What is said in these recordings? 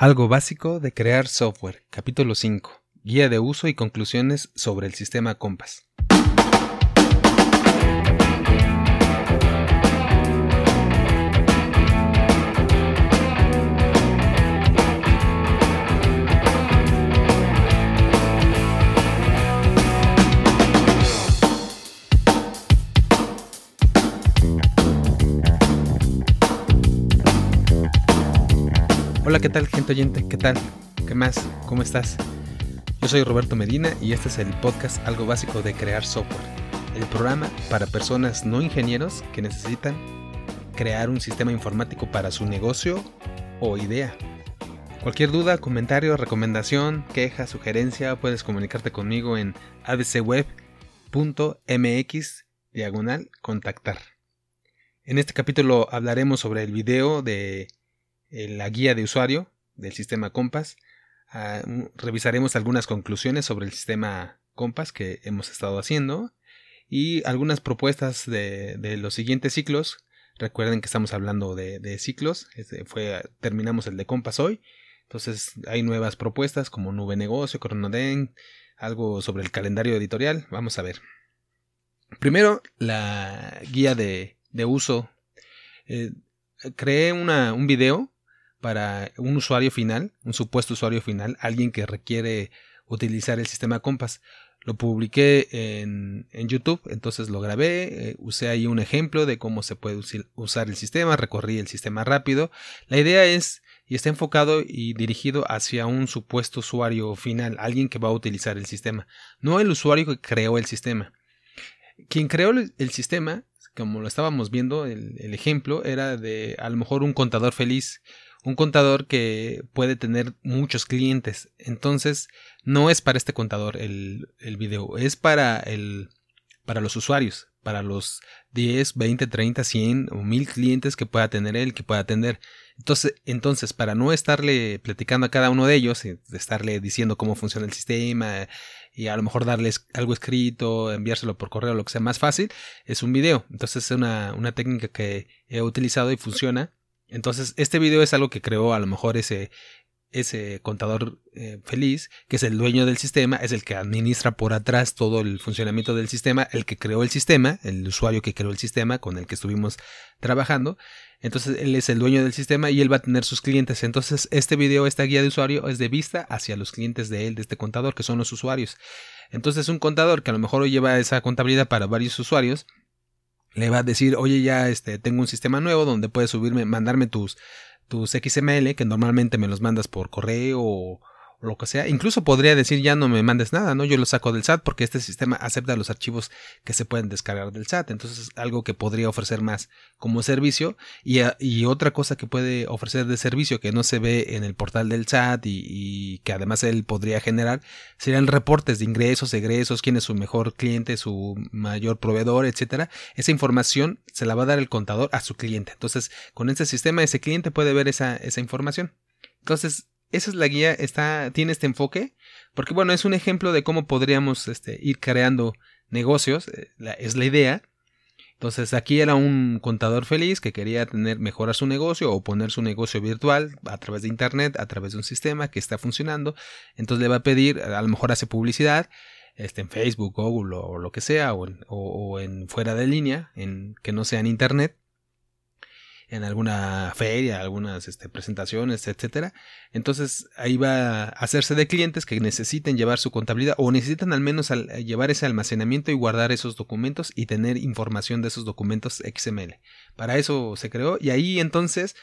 Algo básico de crear software, capítulo 5. Guía de uso y conclusiones sobre el sistema Compass. Hola, ¿qué tal, gente oyente? ¿Qué tal? ¿Qué más? ¿Cómo estás? Yo soy Roberto Medina y este es el podcast Algo Básico de Crear Software, el programa para personas no ingenieros que necesitan crear un sistema informático para su negocio o idea. Cualquier duda, comentario, recomendación, queja, sugerencia, puedes comunicarte conmigo en abcweb.mx diagonal contactar. En este capítulo hablaremos sobre el video de la guía de usuario del sistema Compass. Ah, revisaremos algunas conclusiones sobre el sistema Compass que hemos estado haciendo y algunas propuestas de, los siguientes ciclos. Recuerden que estamos hablando de, ciclos. Este fue, terminamos el de Compass hoy. Entonces hay nuevas propuestas como Nube Negocio, Cronoden, algo sobre el calendario editorial. Vamos a ver. Primero, la guía de, uso. Eh, creé una, un video para un usuario final, un supuesto usuario final, alguien que requiere utilizar el sistema Compass. Lo publiqué en, YouTube, entonces lo grabé, eh, usé ahí un ejemplo de cómo se puede usar el sistema, recorrí el sistema rápido. La idea es y está enfocado y dirigido hacia un supuesto usuario final, alguien que va a utilizar el sistema, no el usuario que creó el sistema. Quien creó el sistema, como lo estábamos viendo, el ejemplo era de a lo mejor un contador feliz un contador que puede tener muchos clientes. Entonces, no es para este contador el, el video, es para, el, para los usuarios, para los 10, 20, 30, 100 o 1000 clientes que pueda tener él, que pueda atender. Entonces, entonces, para no estarle platicando a cada uno de ellos, de estarle diciendo cómo funciona el sistema y a lo mejor darles algo escrito, enviárselo por correo, lo que sea más fácil, es un video. Entonces es una, una técnica que he utilizado y funciona entonces, este video es algo que creó a lo mejor ese, ese contador eh, feliz, que es el dueño del sistema, es el que administra por atrás todo el funcionamiento del sistema, el que creó el sistema, el usuario que creó el sistema con el que estuvimos trabajando. Entonces él es el dueño del sistema y él va a tener sus clientes. Entonces este video, esta guía de usuario es de vista hacia los clientes de él, de este contador, que son los usuarios. Entonces un contador que a lo mejor lleva esa contabilidad para varios usuarios, le va a decir, oye, ya este, tengo un sistema nuevo donde puedes subirme, mandarme tus, tus XML, que normalmente me los mandas por correo o, lo que sea. Incluso podría decir ya no me mandes nada, ¿no? Yo lo saco del SAT porque este sistema acepta los archivos que se pueden descargar del SAT. Entonces es algo que podría ofrecer más como servicio. Y, y otra cosa que puede ofrecer de servicio que no se ve en el portal del SAT y, que además él podría generar serían reportes de ingresos, egresos, quién es su mejor cliente, su mayor proveedor, etcétera. Esa información se la va a dar el contador a su cliente. Entonces, con este sistema, ese cliente puede ver esa, esa información. Entonces, esa es la guía, está, tiene este enfoque, porque bueno, es un ejemplo de cómo podríamos este, ir creando negocios, eh, es la idea. Entonces aquí era un contador feliz que quería tener, mejorar su negocio o poner su negocio virtual a través de internet, a través de un sistema que está funcionando. Entonces le va a pedir, a lo mejor hace publicidad, este, en Facebook, Google o, lo que sea, o en, o en fuera de línea, en que no sea en internet en alguna feria, algunas este, presentaciones, etcétera. Entonces ahí va a hacerse de clientes que necesiten llevar su contabilidad o necesitan al menos llevar ese almacenamiento y guardar esos documentos y tener información de esos documentos XML. Para eso se creó y ahí entonces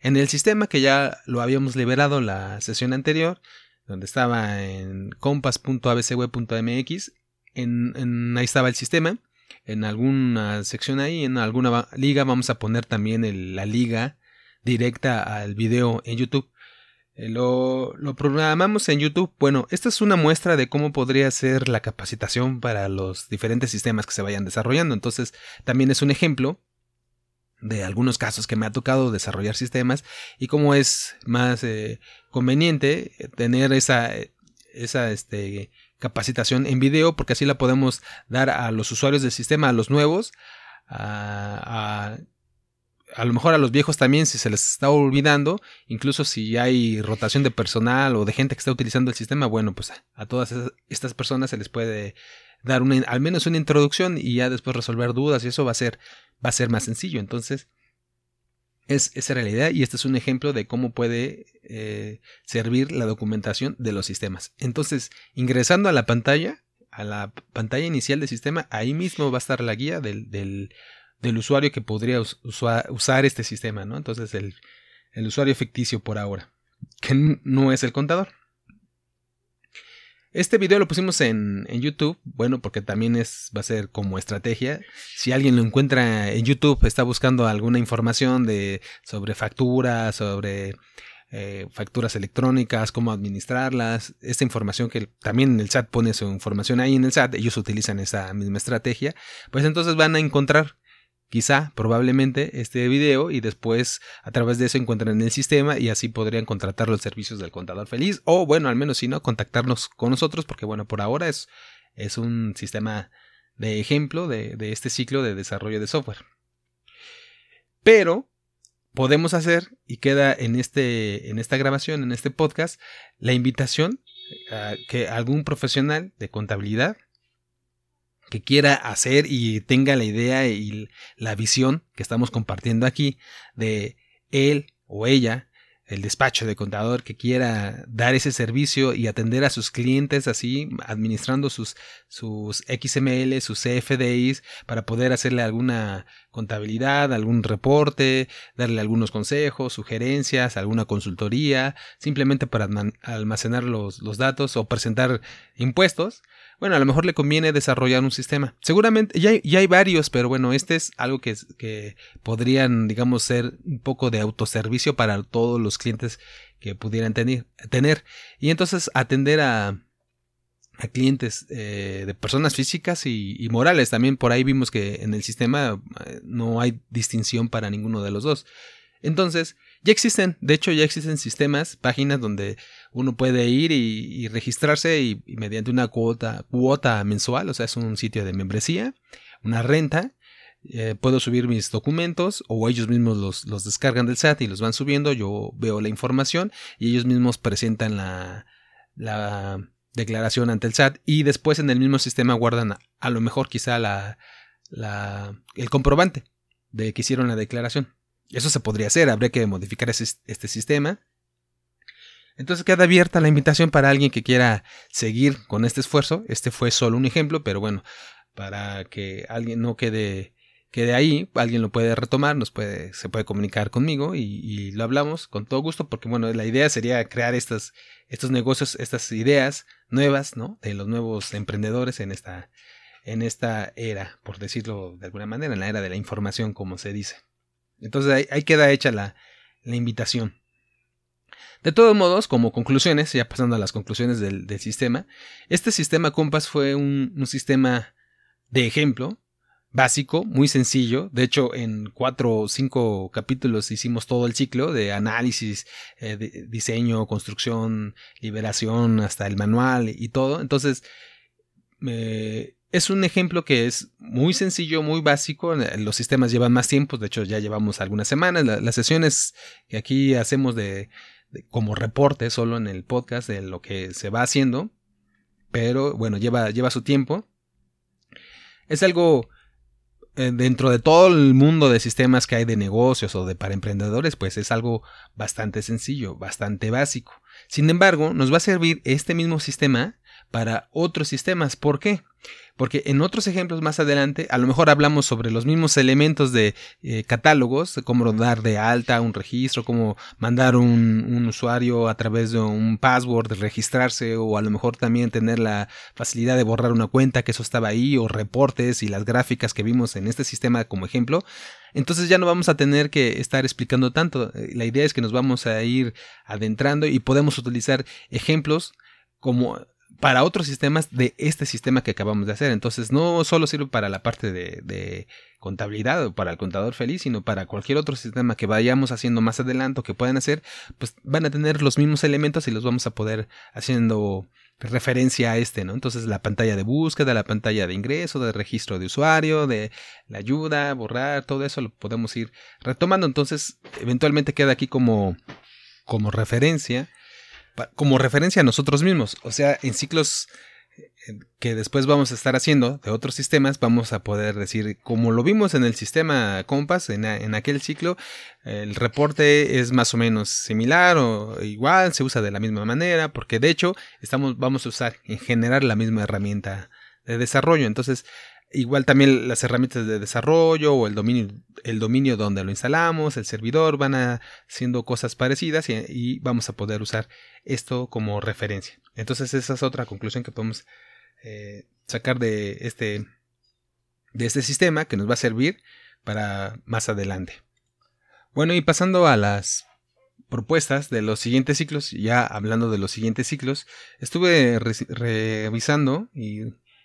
en el sistema que ya lo habíamos liberado la sesión anterior, donde estaba en compass.abcweb.mx, en, ahí estaba el sistema en alguna sección ahí, en alguna liga, vamos a poner también la liga directa al video en YouTube. Eh, lo, lo, programamos en YouTube. Bueno, esta es una muestra de cómo podría ser la capacitación para los diferentes sistemas que se vayan desarrollando. Entonces, también es un ejemplo de algunos casos que me ha tocado desarrollar sistemas y cómo es más eh, conveniente tener esa, esa este, capacitación en video porque así la podemos dar a los usuarios del sistema, a los nuevos, a, a lo mejor a los viejos también si se les está olvidando, incluso si hay rotación de personal o de gente que está utilizando el sistema, bueno, pues a todas estas personas se les puede dar una, al menos una introducción y ya después resolver dudas y eso va a ser, va a ser más sencillo. Entonces, es, esa idea y este es un ejemplo de cómo puede eh, servir la documentación de los sistemas. Entonces, ingresando a la pantalla, a la pantalla inicial del sistema, ahí mismo va a estar la guía del, del, del usuario que podría usar este sistema, ¿no? Entonces, el, el usuario ficticio por ahora, que no es el contador. Este video lo pusimos en, en, YouTube, bueno, porque también es, va a ser como estrategia. Si alguien lo encuentra en YouTube, está buscando alguna información de, sobre facturas, sobre eh, facturas electrónicas, cómo administrarlas, esta información que también el SAT pone su información ahí en el SAT, ellos utilizan esa misma estrategia, pues entonces van a encontrar quizá, probablemente, este video y después a través de eso encuentran el sistema y así podrían contratar los servicios del contador feliz o bueno, al menos si no, contactarnos con nosotros porque bueno, por ahora es, es un sistema de ejemplo de, de este ciclo de desarrollo de software. Pero podemos hacer, y queda en, este, en esta grabación, en este podcast, la invitación a que algún profesional de contabilidad que quiera hacer y tenga la idea y la visión que estamos compartiendo aquí de él o ella el despacho de contador que quiera dar ese servicio y atender a sus clientes así, administrando sus, sus XML, sus CFDIs, para poder hacerle alguna contabilidad, algún reporte, darle algunos consejos, sugerencias, alguna consultoría, simplemente para almacenar los, los datos o presentar impuestos, bueno, a lo mejor le conviene desarrollar un sistema. Seguramente ya hay, hay varios, pero bueno, este es algo que, que podrían, digamos, ser un poco de autoservicio para todos los clientes que pudieran tener. tener. Y entonces atender a, a clientes eh, de personas físicas y, morales. También por ahí vimos que en el sistema eh, no hay distinción para ninguno de los dos. Entonces, ya existen, de hecho ya existen sistemas, páginas donde uno puede ir y, registrarse y, mediante una cuota, cuota mensual, o sea, es un sitio de membresía, una renta, eh, puedo subir mis documentos o ellos mismos los, los, descargan del SAT y los van subiendo, yo veo la información y ellos mismos presentan la, la declaración ante el SAT y después en el mismo sistema guardan a, lo mejor quizá la, la, el comprobante de que hicieron la declaración. Eso se podría hacer, habría que modificar este sistema. Entonces queda abierta la invitación para alguien que quiera seguir con este esfuerzo. Este fue solo un ejemplo, pero bueno, para que alguien no quede, quede ahí, alguien lo puede retomar, nos puede, se puede comunicar conmigo y, lo hablamos con todo gusto, porque bueno, la idea sería crear estas, estos negocios, estas ideas nuevas, ¿no? De los nuevos emprendedores en esta, en esta era, por decirlo de alguna manera, en la era de la información, como se dice. Entonces ahí, queda hecha la, invitación. De todos modos, como conclusiones, ya pasando a las conclusiones del, sistema, este sistema Compass fue un, sistema de ejemplo, básico, muy sencillo. De hecho, en cuatro o cinco capítulos hicimos todo el ciclo de análisis, eh, diseño, construcción, liberación, hasta el manual y todo. Entonces, eh, es un ejemplo que es muy sencillo, muy básico. Los sistemas llevan más tiempo, de hecho ya llevamos algunas semanas. las sesiones que aquí hacemos de, como reporte solo en el podcast de lo que se va haciendo, pero bueno, lleva, lleva su tiempo. Es algo eh, dentro de todo el mundo de sistemas que hay de negocios o de para emprendedores, pues es algo bastante sencillo, bastante básico. Sin embargo, nos va a servir este mismo sistema para otros sistemas. ¿Por qué? Porque en otros ejemplos más adelante, a lo mejor hablamos sobre los mismos elementos de eh, catálogos, cómo dar de alta un registro, cómo mandar un, un, usuario a través de un password, registrarse, o a lo mejor también tener la facilidad de borrar una cuenta, que eso estaba ahí, o reportes y las gráficas que vimos en este sistema como ejemplo. Entonces ya no vamos a tener que estar explicando tanto. La idea es que nos vamos a ir adentrando y podemos utilizar ejemplos como para otros sistemas de este sistema que acabamos de hacer. Entonces no solo sirve para la parte de, contabilidad o para el contador feliz, sino para cualquier otro sistema que vayamos haciendo más adelante o que puedan hacer, pues van a tener los mismos elementos y los vamos a poder haciendo referencia a este, ¿no? Entonces la pantalla de búsqueda, la pantalla de ingreso, de registro de usuario, de la ayuda, borrar, todo eso lo podemos ir retomando. Entonces, eventualmente queda aquí como, como referencia como referencia a nosotros mismos. O sea, en ciclos eh, que después vamos a estar haciendo de otros sistemas, vamos a poder decir, como lo vimos en el sistema Compass, en, aquel ciclo, el reporte es más o menos similar o igual, se usa de la misma manera, porque de hecho estamos, vamos a usar en general la misma herramienta de desarrollo. Entonces, Igual también las herramientas de desarrollo o el dominio, el dominio donde lo instalamos, el servidor van haciendo cosas parecidas y, vamos a poder usar esto como referencia. Entonces esa es otra conclusión que podemos eh, sacar de este, de este sistema que nos va a servir para más adelante. Bueno, y pasando a las propuestas de los siguientes ciclos, ya hablando de los siguientes ciclos, estuve revisando y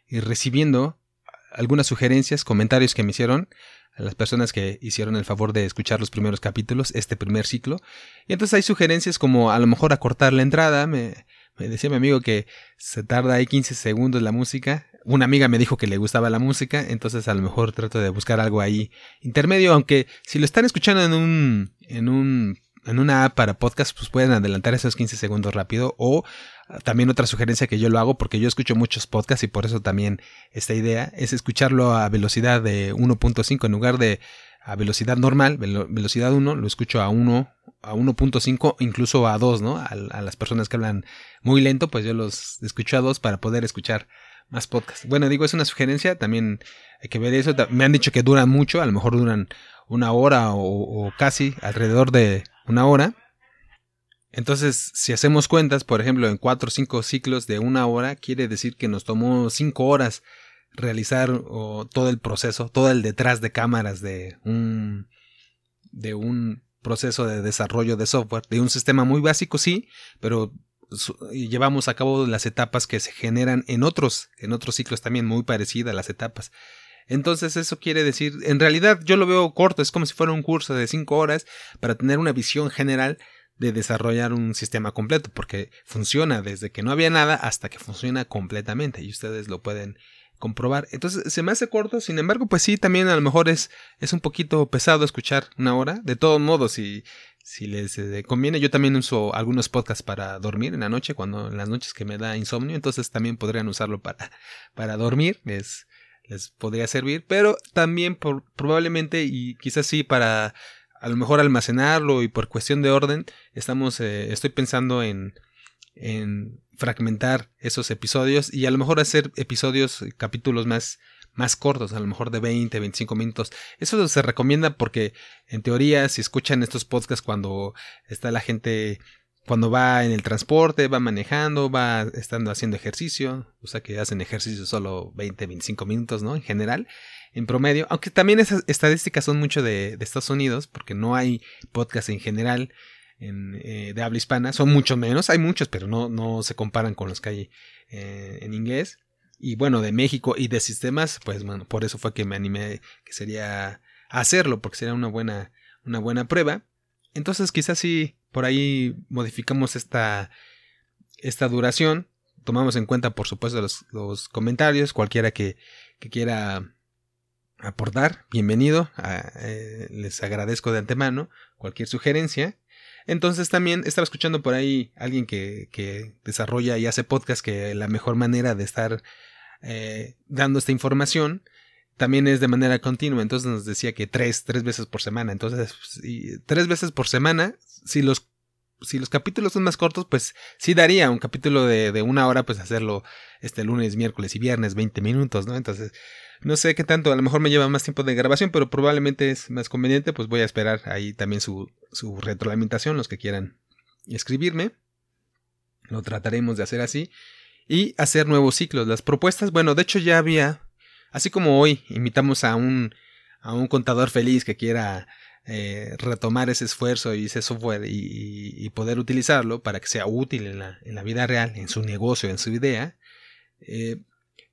recibiendo algunas sugerencias, comentarios que me hicieron a las personas que hicieron el favor de escuchar los primeros capítulos, este primer ciclo. Y entonces hay sugerencias como a lo mejor acortar la entrada. Me, decía mi amigo que se tarda ahí 15 segundos la música. Una amiga me dijo que le gustaba la música, entonces a lo mejor trato de buscar algo ahí intermedio, aunque si lo están escuchando en un, en un en una app para podcast, pues pueden adelantar esos 15 segundos rápido. O también otra sugerencia que yo lo hago, porque yo escucho muchos podcasts y por eso también esta idea, es escucharlo a velocidad de 1.5 en lugar de a velocidad normal, velocidad 1, lo escucho a 1, a 1.5, incluso a 2, ¿no? A, las personas que hablan muy lento, pues yo los escucho a 2 para poder escuchar más podcasts. Bueno, digo, es una sugerencia, también hay que ver eso. Me han dicho que duran mucho, a lo mejor duran una hora o casi alrededor de una hora. Entonces, si hacemos cuentas, por ejemplo, en cuatro o cinco ciclos de una hora, quiere decir que nos tomó cinco horas realizar todo el proceso, todo el detrás de cámaras de un, de un proceso de desarrollo de software, de un sistema muy básico, sí, pero llevamos a cabo las etapas que se generan en otros, en otros ciclos también muy parecidas las etapas. Entonces eso quiere decir, en realidad yo lo veo corto, es como si fuera un curso de cinco horas para tener una visión general de desarrollar un sistema completo, porque funciona desde que no había nada hasta que funciona completamente y ustedes lo pueden comprobar. Entonces se me hace corto, sin embargo, pues sí, también a lo mejor es, es un poquito pesado escuchar una hora. De todos modos, si, si les eh, conviene, yo también uso algunos podcasts para dormir en la noche, cuando en las noches que me da insomnio, entonces también podrían usarlo para, para dormir. Es, les podría servir, pero también por, probablemente y quizás sí para a lo mejor almacenarlo y por cuestión de orden estamos eh, estoy pensando en en fragmentar esos episodios y a lo mejor hacer episodios capítulos más más cortos, a lo mejor de 20, 25 minutos. Eso se recomienda porque en teoría si escuchan estos podcasts cuando está la gente cuando va en el transporte, va manejando, va estando haciendo ejercicio, o sea que hacen ejercicio solo 20, 25 minutos, ¿no? En general, en promedio, aunque también esas estadísticas son mucho de, Estados Unidos, porque no hay podcast en general eh, de habla hispana, son mucho menos, hay muchos, pero no, no se comparan con los que hay eh, en inglés. Y bueno, de México y de sistemas, pues bueno, por eso fue que me animé que sería hacerlo, porque sería una buena, una buena prueba. Entonces quizás sí por ahí modificamos esta, esta duración. Tomamos en cuenta, por supuesto, los, comentarios. Cualquiera que, quiera aportar, bienvenido. Eh, les agradezco de antemano cualquier sugerencia. Entonces también estaba escuchando por ahí alguien que, que desarrolla y hace podcast que la mejor manera de estar eh, dando esta información también es de manera continua. Entonces nos decía que tres, tres veces por semana. Entonces, tres veces por semana, si los, si los capítulos son más cortos, pues sí daría un capítulo de, de una hora, pues hacerlo este lunes, miércoles y viernes, 20 minutos, ¿no? Entonces, no sé qué tanto, a lo mejor me lleva más tiempo de grabación, pero probablemente es más conveniente, pues voy a esperar ahí también su, su retroalimentación, los que quieran escribirme. Lo trataremos de hacer así. Y hacer nuevos ciclos. Las propuestas, bueno, de hecho ya había Así como hoy invitamos a un, a un contador feliz que quiera eh, retomar ese esfuerzo y ese software y, poder utilizarlo para que sea útil en la, en la, vida real, en su negocio, en su idea, Eh,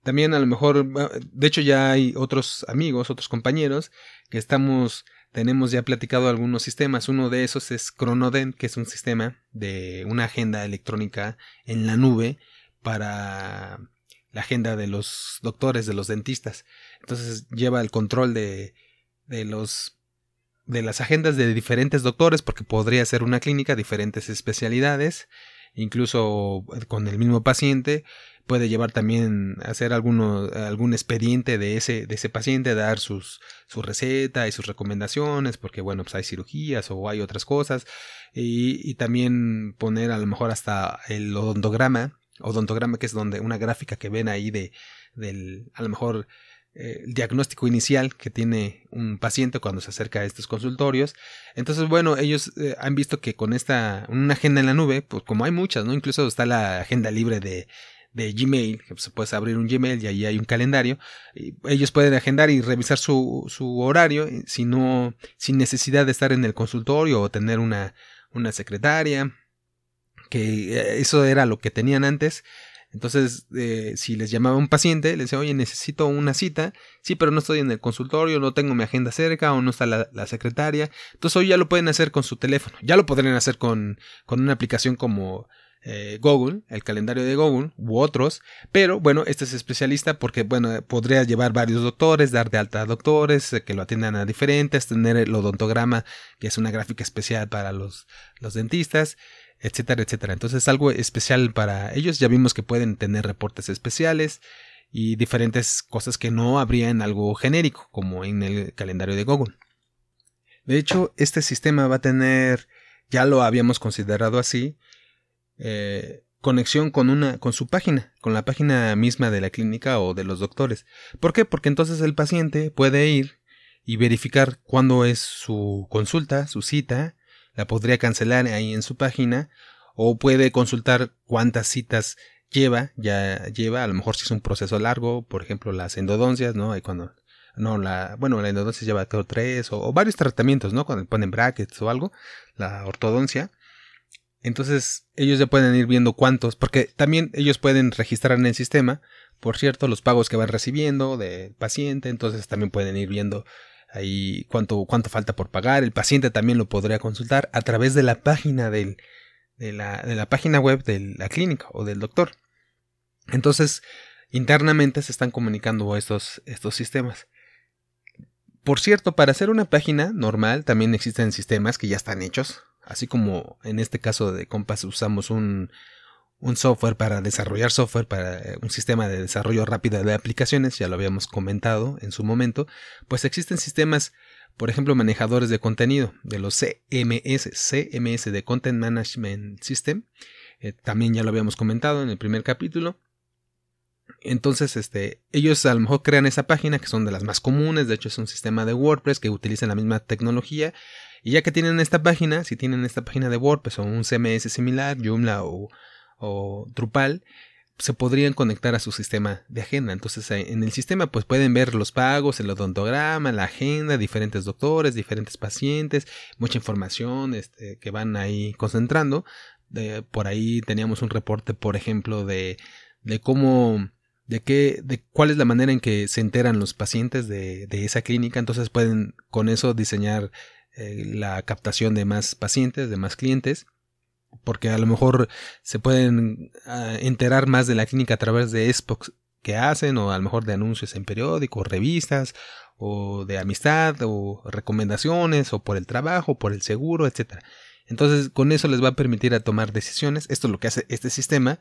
también a lo mejor, de hecho ya hay otros amigos, otros compañeros que estamos, tenemos ya platicado algunos sistemas. Uno de esos es Chronodent, que es un sistema de una agenda electrónica en la nube para la agenda de los doctores, de los dentistas. Entonces lleva el control de, de los de las agendas de diferentes doctores, porque podría ser una clínica, diferentes especialidades, incluso con el mismo paciente, puede llevar también a hacer alguno, algún expediente de ese, de ese paciente, dar sus, su receta y sus recomendaciones, porque bueno, pues hay cirugías o hay otras cosas, y, y también poner a lo mejor hasta el odontograma, odontograma que es donde una gráfica que ven ahí de, del, a lo mejor eh, el diagnóstico inicial que tiene un paciente cuando se acerca a estos consultorios. Entonces, bueno, ellos eh, han visto que con esta, una agenda en la nube, pues como hay muchas, ¿no? Incluso está la agenda libre de, de Gmail, que se puede abrir un Gmail y ahí hay un calendario. Ellos pueden agendar y revisar su, su horario eh, si no, sin necesidad de estar en el consultorio o tener una, una secretaria. Que eso era lo que tenían antes. Entonces, eh, si les llamaba un paciente, les decía, oye, necesito una cita. Sí, pero no estoy en el consultorio, no tengo mi agenda cerca o no está la, secretaria. Entonces, hoy ya lo pueden hacer con su teléfono. Ya lo podrían hacer con, con una aplicación como eh, Google, el calendario de Google u otros, pero bueno, este es especialista porque bueno, podría llevar varios doctores, dar de alta a doctores, eh, que lo atiendan a diferentes, tener el odontograma, que es una gráfica especial para los, los dentistas, etcétera, etcétera. Entonces es algo especial para ellos, ya vimos que pueden tener reportes especiales y diferentes cosas que no habría en algo genérico, como en el calendario de Google. De hecho, este sistema va a tener, ya lo habíamos considerado así, eh, conexión con una con su página, con la página misma de la clínica o de los doctores. ¿Por qué? Porque entonces el paciente puede ir y verificar cuándo es su consulta, su cita, la podría cancelar ahí en su página o puede consultar cuántas citas lleva, ya lleva, a lo mejor si es un proceso largo, por ejemplo las endodoncias, ¿no? Hay cuando no la, bueno, la endodoncia lleva tres o, o, varios tratamientos, ¿no? Cuando ponen brackets o algo, la ortodoncia, entonces ellos ya pueden ir viendo cuántos, porque también ellos pueden registrar en el sistema, por cierto, los pagos que van recibiendo del paciente, entonces también pueden ir viendo ahí cuánto, falta por pagar. El paciente también lo podría consultar a través de la página del, de la página web de la clínica o del doctor. Entonces, internamente se están comunicando estos, estos sistemas. Por cierto, para hacer una página normal también existen sistemas que ya están hechos así como en este caso de Compass usamos un, un software para desarrollar software, para eh, un sistema de desarrollo rápido de aplicaciones, ya lo habíamos comentado en su momento, pues existen sistemas, por ejemplo, manejadores de contenido, de los CMS, CMS de Content Management System, eh, también ya lo habíamos comentado en el primer capítulo. Entonces, este, ellos a lo mejor crean esa página, que son de las más comunes, de hecho es un sistema de WordPress que utiliza la misma tecnología, y ya que tienen esta página, si tienen esta página de WordPress o un CMS similar, Joomla o, Drupal, se podrían conectar a su sistema de agenda. Entonces eh, en el sistema pues pueden ver los pagos, el odontograma, la agenda, diferentes doctores, diferentes pacientes, mucha información este, que van ahí concentrando. por ahí teníamos un reporte, por ejemplo, de, de cómo de qué, de cuál es la manera en que se enteran los pacientes de, de, esa clínica. Entonces pueden con eso diseñar eh, la captación de más pacientes, de más clientes, porque a lo mejor se pueden ah, enterar más de la clínica a través de Xbox que hacen, o a lo mejor de anuncios en periódicos, revistas, o de amistad, o recomendaciones, o por el trabajo, por el seguro, etcétera. Entonces, con eso les va a permitir a tomar decisiones. Esto es lo que hace este sistema,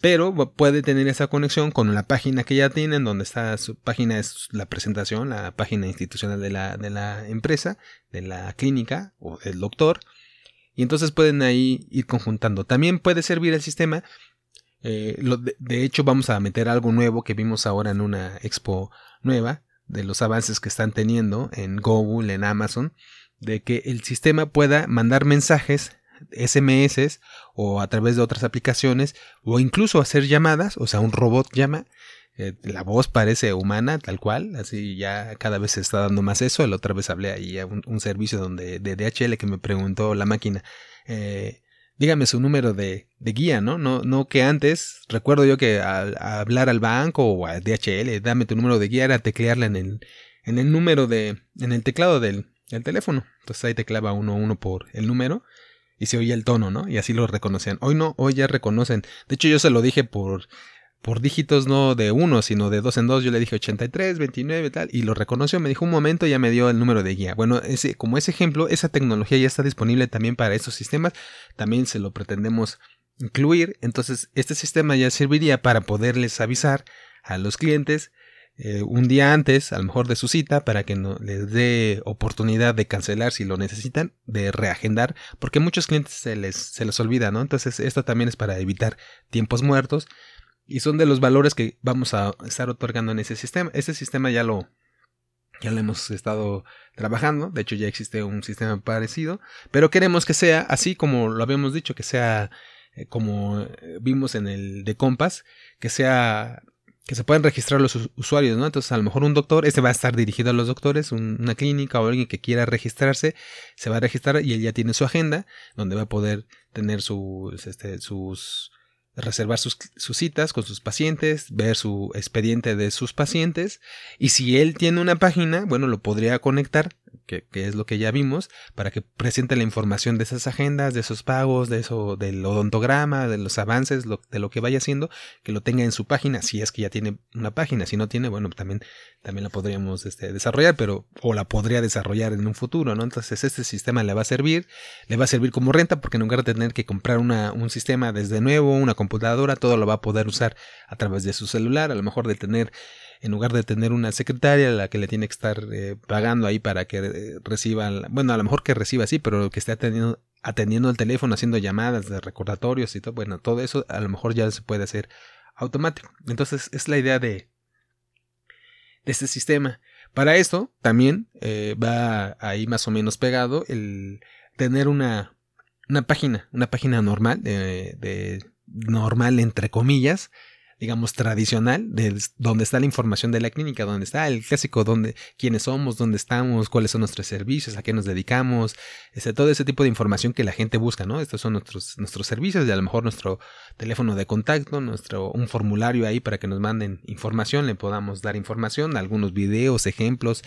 pero puede tener esa conexión con la página que ya tienen, donde está su página, es la presentación, la página institucional de la, de la empresa, de la clínica o del doctor. Y entonces pueden ahí ir conjuntando. También puede servir el sistema. Eh, de, de hecho, vamos a meter algo nuevo que vimos ahora en una expo nueva de los avances que están teniendo en Google, en Amazon de que el sistema pueda mandar mensajes SMS o a través de otras aplicaciones o incluso hacer llamadas, o sea, un robot llama, eh, la voz parece humana tal cual, así ya cada vez se está dando más eso, la otra vez hablé ahí a un, servicio donde de DHL que me preguntó la máquina, eh, dígame su número de, guía, ¿no? ¿no? No que antes, recuerdo yo que al hablar al banco o a DHL, dame tu número de guía, era teclearla en el, en el número de, en el teclado del, teléfono. Entonces ahí teclaba uno uno por el número y se oía el tono, ¿no? Y así lo reconocían. Hoy no, hoy ya reconocen. De hecho yo se lo dije por por dígitos no de uno, sino de dos en dos. Yo le dije 83, 29 tal, y lo reconoció. Me dijo un momento y ya me dio el número de guía. Bueno, ese, como ese ejemplo, esa tecnología ya está disponible también para esos sistemas. También se lo pretendemos incluir. Entonces, este sistema ya serviría para poderles avisar a los clientes eh, un día antes, a lo mejor de su cita, para que no les dé oportunidad de cancelar si lo necesitan, de reagendar, porque muchos clientes se les, se les olvida, ¿no? Entonces, esto también es para evitar tiempos muertos y son de los valores que vamos a estar otorgando en ese sistema. Ese sistema ya lo, ya lo hemos estado trabajando. De hecho, ya existe un sistema parecido. Pero queremos que sea así como lo habíamos dicho, que sea eh, como eh, vimos en el de Compass, que sea que se puedan registrar los usuarios, ¿no? Entonces, a lo mejor un doctor, este va a estar dirigido a los doctores, una clínica o alguien que quiera registrarse, se va a registrar y él ya tiene su agenda, donde va a poder tener sus, este, sus, reservar sus, citas con sus pacientes, ver su expediente de sus pacientes y si él tiene una página, bueno, lo podría conectar que, es lo que ya vimos, para que presente la información de esas agendas, de esos pagos, de eso, del odontograma, de los avances, de lo que vaya haciendo, que lo tenga en su página, si es que ya tiene una página, si no tiene, bueno, también, también la podríamos este, desarrollar, pero, o la podría desarrollar en un futuro, ¿no? Entonces, este sistema le va a servir, le va a servir como renta, porque en lugar de tener que comprar una, un sistema desde nuevo, una computadora, todo lo va a poder usar a través de su celular, a lo mejor de tener en lugar de tener una secretaria a la que le tiene que estar eh, pagando ahí para que eh, reciba, bueno, a lo mejor que reciba sí, pero que esté atendiendo, atendiendo el teléfono, haciendo llamadas de recordatorios y todo, bueno, todo eso a lo mejor ya se puede hacer automático. Entonces es la idea de, de este sistema. Para esto también eh, va ahí más o menos pegado el tener una, una página, una página normal, de normal entre comillas, digamos, tradicional, de donde está la información de la clínica, donde está el clásico, donde, quiénes somos, dónde estamos, cuáles son nuestros servicios, a qué nos dedicamos, ese, todo ese tipo de información que la gente busca, ¿no? Estos son nuestros, nuestros servicios y a lo mejor nuestro teléfono de contacto, nuestro, un formulario ahí para que nos manden información, le podamos dar información, algunos videos, ejemplos,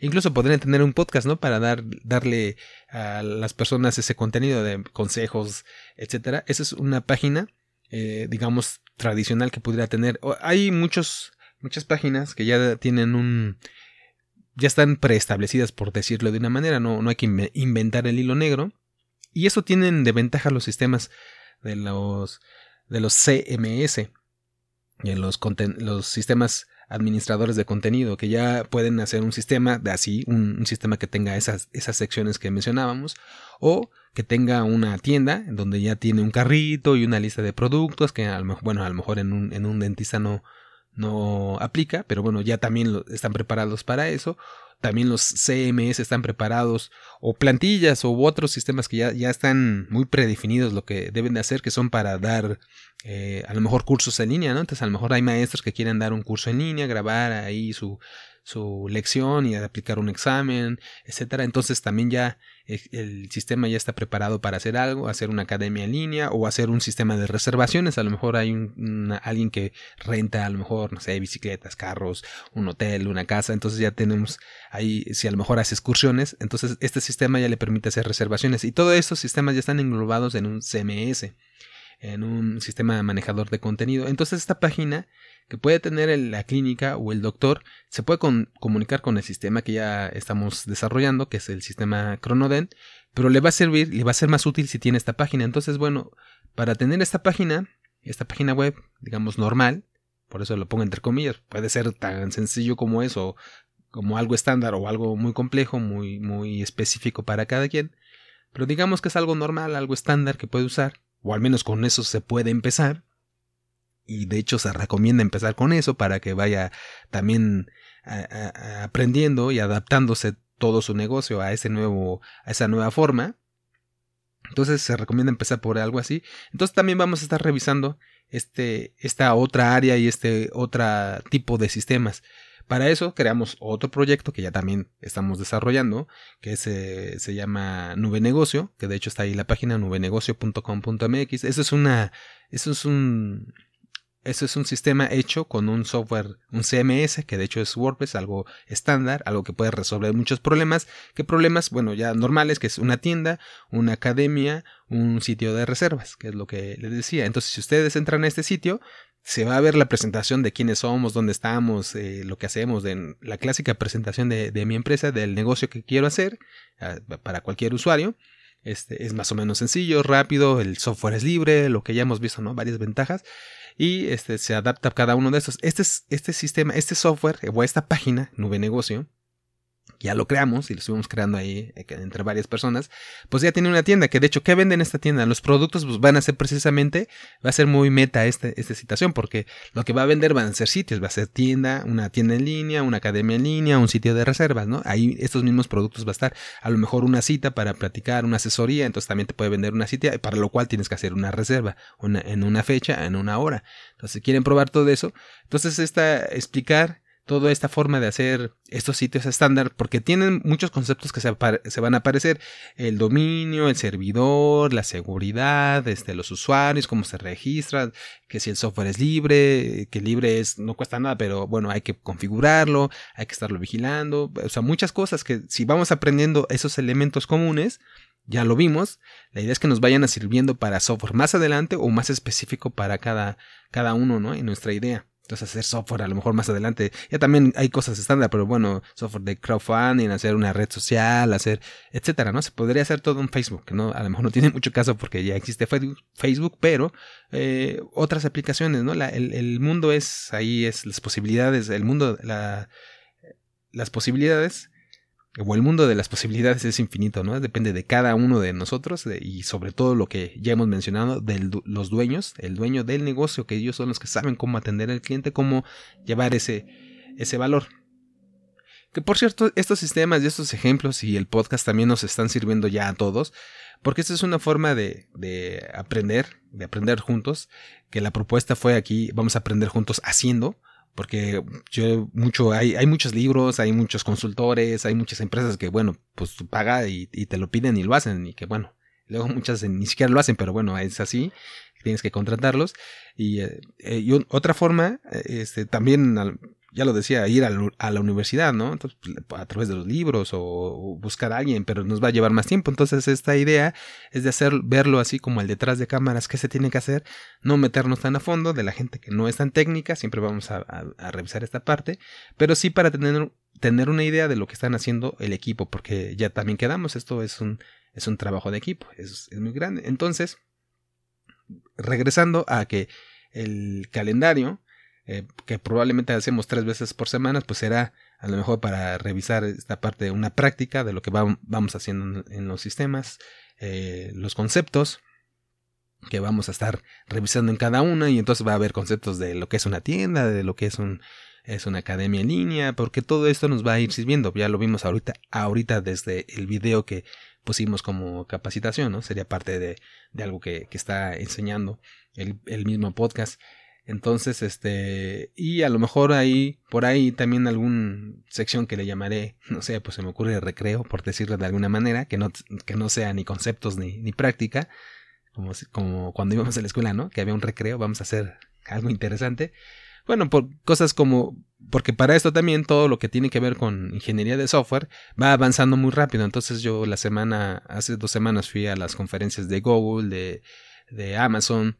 incluso podrían tener un podcast, ¿no? Para dar, darle a las personas ese contenido de consejos, etcétera. Esa es una página eh, digamos, tradicional que pudiera tener. Hay muchos, muchas páginas que ya tienen un... ya están preestablecidas, por decirlo de una manera, no, no hay que inventar el hilo negro. Y eso tienen de ventaja los sistemas de los, de los CMS y los, los sistemas administradores de contenido que ya pueden hacer un sistema de así, un, sistema que tenga esas, esas secciones que mencionábamos, o que tenga una tienda donde ya tiene un carrito y una lista de productos que a lo mejor, bueno, a lo mejor en un, en un dentista no, no aplica, pero bueno, ya también están preparados para eso. También los CMS están preparados o plantillas u otros sistemas que ya, ya están muy predefinidos lo que deben de hacer, que son para dar eh, a lo mejor cursos en línea, ¿no? Entonces a lo mejor hay maestros que quieren dar un curso en línea, grabar ahí su, su lección y aplicar un examen, etcétera. Entonces también ya el sistema ya está preparado para hacer algo, hacer una academia en línea o hacer un sistema de reservaciones. A lo mejor hay un, alguien que renta, a lo mejor, no sé, bicicletas, carros, un hotel, una casa. Entonces ya tenemos ahí, si a lo mejor hace excursiones, entonces este sistema ya le permite hacer reservaciones. Y todos estos sistemas ya están englobados en un CMS en un sistema manejador de contenido. Entonces esta página que puede tener la clínica o el doctor se puede comunicar con el sistema que ya estamos desarrollando, que es el sistema Chronoden, pero le va a servir, le va a ser más útil si tiene esta página. Entonces, bueno, para tener esta página, esta página web, digamos normal, por eso lo pongo entre comillas, puede ser tan sencillo como eso, como algo estándar o algo muy complejo, muy, muy específico para cada quien, pero digamos que es algo normal, algo estándar que puede usar o al menos con eso se puede empezar. Y de hecho se recomienda empezar con eso para que vaya también aprendiendo y adaptándose todo su negocio a ese nuevo, a esa nueva forma. Entonces se recomienda empezar por algo así. Entonces también vamos a estar revisando este, esta otra área y este otro tipo de sistemas. Para eso creamos otro proyecto que ya también estamos desarrollando, que se, se llama Nube Negocio, que de hecho está ahí la página nubenegocio.com.mx. Eso es una, eso es un, eso es un sistema hecho con un software, un CMS, que de hecho es WordPress, algo estándar, algo que puede resolver muchos problemas. ¿Qué problemas? Bueno, ya normales, que es una tienda, una academia, un sitio de reservas, que es lo que les decía. Entonces, si ustedes entran a este sitio, se va a ver la presentación de quiénes somos, dónde estamos, eh, lo que hacemos, de, la clásica presentación de, mi empresa, del negocio que quiero hacer ah, para cualquier usuario. Este es más o menos sencillo, rápido, el software es libre, lo que ya hemos visto, ¿no? Varias ventajas y este, se adapta a cada uno de estos. Este, este sistema, este software o esta página, Nube Negocio, ya lo creamos y lo estuvimos creando ahí eh, entre varias personas, pues ya tiene una tienda que de hecho, ¿qué venden esta tienda? Los productos pues, van a ser precisamente, va a ser muy meta este, esta situación porque lo que va a vender van a ser sitios, va a ser tienda, una tienda en línea, una academia en línea, un sitio de reservas, ¿no? Ahí estos mismos productos va a estar a lo mejor una cita para platicar, una asesoría, entonces también te puede vender una cita, para lo cual tienes que hacer una reserva en una fecha, en una hora. Entonces, si quieren probar todo eso, entonces esta explicar toda esta forma de hacer estos sitios estándar porque tienen muchos conceptos que se, van a aparecer el dominio el servidor la seguridad este los usuarios cómo se registran que si el software es libre que libre es no cuesta nada pero bueno hay que configurarlo hay que estarlo vigilando o sea muchas cosas que si vamos aprendiendo esos elementos comunes ya lo vimos, la idea es que nos vayan a sirviendo para software más adelante o más específico para cada, cada uno, ¿no? Y nuestra idea. Entonces hacer software a lo mejor más adelante. Ya también hay cosas estándar, pero bueno, software de crowdfunding, hacer una red social, hacer, etcétera, ¿no? Se podría hacer todo en Facebook, que no, a lo mejor no tiene mucho caso porque ya existe Facebook, pero eh, otras aplicaciones, ¿no? el, el, mundo es, ahí es las posibilidades, el mundo, la, las posibilidades o el mundo de las posibilidades es infinito, ¿no? Depende de cada uno de nosotros y sobre todo lo que ya hemos mencionado de los dueños, el dueño del negocio, que ellos son los que saben cómo atender al cliente, cómo llevar ese, ese valor. Que por cierto, estos sistemas y estos ejemplos y el podcast también nos están sirviendo ya a todos, porque esta es una forma de, de aprender, de aprender juntos, que la propuesta fue aquí, vamos a aprender juntos haciendo, porque yo mucho hay, hay muchos libros, hay muchos consultores, hay muchas empresas que bueno, pues tú paga y, te lo piden y lo hacen y que bueno, luego muchas ni siquiera lo hacen, pero bueno, es así, tienes que contratarlos. Y, eh, eh, otra forma, eh, este también ya lo decía, ir a la, universidad, ¿no? Entonces, pues, a través de los libros o, buscar a alguien, pero nos va a llevar más tiempo. Entonces, esta idea es de hacer, verlo así como el detrás de cámaras, qué se tiene que hacer, no meternos tan a fondo de la gente que no es tan técnica, siempre vamos a, revisar esta parte, pero sí para tener, tener una idea de lo que están haciendo el equipo, porque ya también quedamos, esto es un, es un trabajo de equipo, es muy grande. Entonces, regresando a que el calendario, eh, que probablemente hacemos tres veces por semana, pues será a lo mejor para revisar esta parte de una práctica de lo que vamos haciendo en, los sistemas, eh, los conceptos que vamos a estar revisando en cada una y entonces va a haber conceptos de lo que es una tienda, de lo que es un es una academia en línea, porque todo esto nos va a ir sirviendo. Ya lo vimos ahorita, ahorita desde el video que pusimos como capacitación, ¿no? Sería parte de, de algo que, que está enseñando el, el mismo podcast. Entonces, este, y a lo mejor ahí, por ahí también alguna sección que le llamaré, no sé, pues se me ocurre recreo, por decirlo de alguna manera, que no, que no sea ni conceptos ni, ni práctica, como, como cuando íbamos a la escuela, ¿no? Que había un recreo, vamos a hacer algo interesante. Bueno, por cosas como, porque para esto también todo lo que tiene que ver con ingeniería de software va avanzando muy rápido. Entonces yo la semana, hace dos semanas fui a las conferencias de Google, de, de Amazon,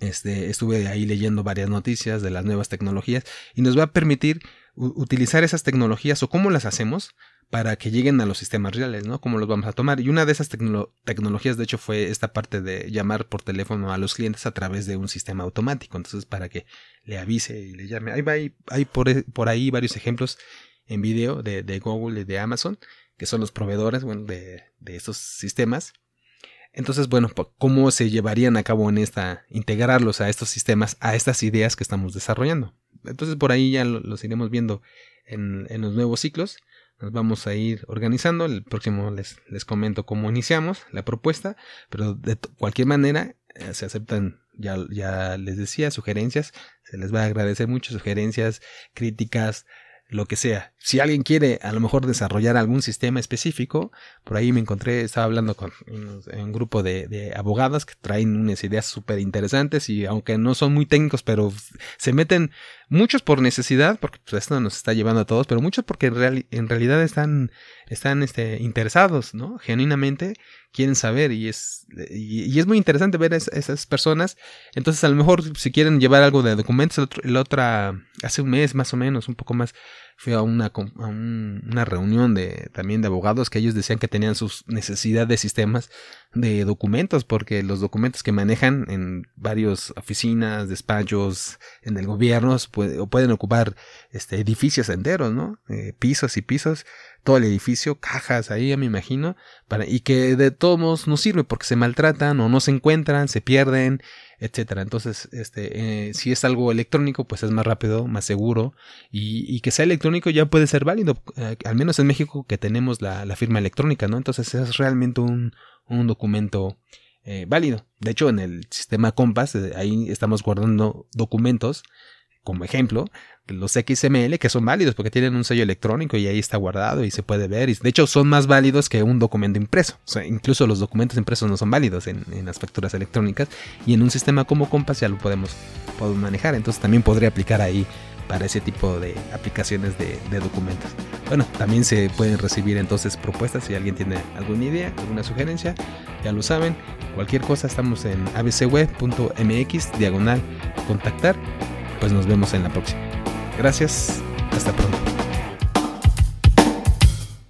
este, estuve ahí leyendo varias noticias de las nuevas tecnologías y nos va a permitir utilizar esas tecnologías o cómo las hacemos para que lleguen a los sistemas reales, ¿no? Cómo los vamos a tomar. Y una de esas tecnologías, de hecho, fue esta parte de llamar por teléfono a los clientes a través de un sistema automático. Entonces, para que le avise y le llame. Hay, hay, por, por, ahí varios ejemplos en video de, de, Google y de Amazon, que son los proveedores bueno, de, de estos sistemas. Entonces, bueno, ¿cómo se llevarían a cabo en esta, integrarlos a estos sistemas, a estas ideas que estamos desarrollando? Entonces, por ahí ya los iremos viendo en, los nuevos ciclos. Nos vamos a ir organizando. El próximo les, les comento cómo iniciamos la propuesta, pero de cualquier manera eh, se aceptan ya, ya les decía, sugerencias, se les va a agradecer mucho, sugerencias, críticas, lo que sea. Si alguien quiere a lo mejor desarrollar algún sistema específico, por ahí me encontré, estaba hablando con un, grupo de, de, abogadas que traen unas ideas súper interesantes y aunque no son muy técnicos, pero se meten muchos por necesidad, porque pues, esto nos está llevando a todos, pero muchos porque en, en realidad están, están este, interesados, ¿no? Genuinamente quieren saber y es, y, es muy interesante ver a esas personas. Entonces, a lo mejor si quieren llevar algo de documentos, la otra, hace un mes más o menos, un poco más, fui a una, a una reunión de, también de abogados que ellos decían que tenían sus necesidades de sistemas de documentos, porque los documentos que manejan en varias oficinas, despachos, en el gobierno, puede, pueden ocupar este, edificios enteros, ¿no? Eh, pisos y pisos todo el edificio, cajas ahí, me imagino, para, y que de todos modos no sirve porque se maltratan o no se encuentran, se pierden, etcétera. Entonces, este, eh, si es algo electrónico, pues es más rápido, más seguro, y, y que sea electrónico ya puede ser válido, eh, al menos en México que tenemos la, firma electrónica, ¿no? Entonces es realmente un, un documento eh, válido. De hecho, en el sistema Compass, ahí estamos guardando documentos como ejemplo, los XML que son válidos porque tienen un sello electrónico y ahí está guardado y se puede ver. De hecho son más válidos que un documento impreso. O incluso los documentos impresos no son válidos en, las facturas electrónicas y en un sistema como Compass ya lo podemos, podemos manejar. Entonces también podría aplicar ahí para ese tipo de aplicaciones de, de, documentos. Bueno, también se pueden recibir entonces propuestas si alguien tiene alguna idea, alguna sugerencia, ya lo saben. Cualquier cosa estamos en abcweb.mx diagonal contactar pues nos vemos en la próxima. Gracias, hasta pronto.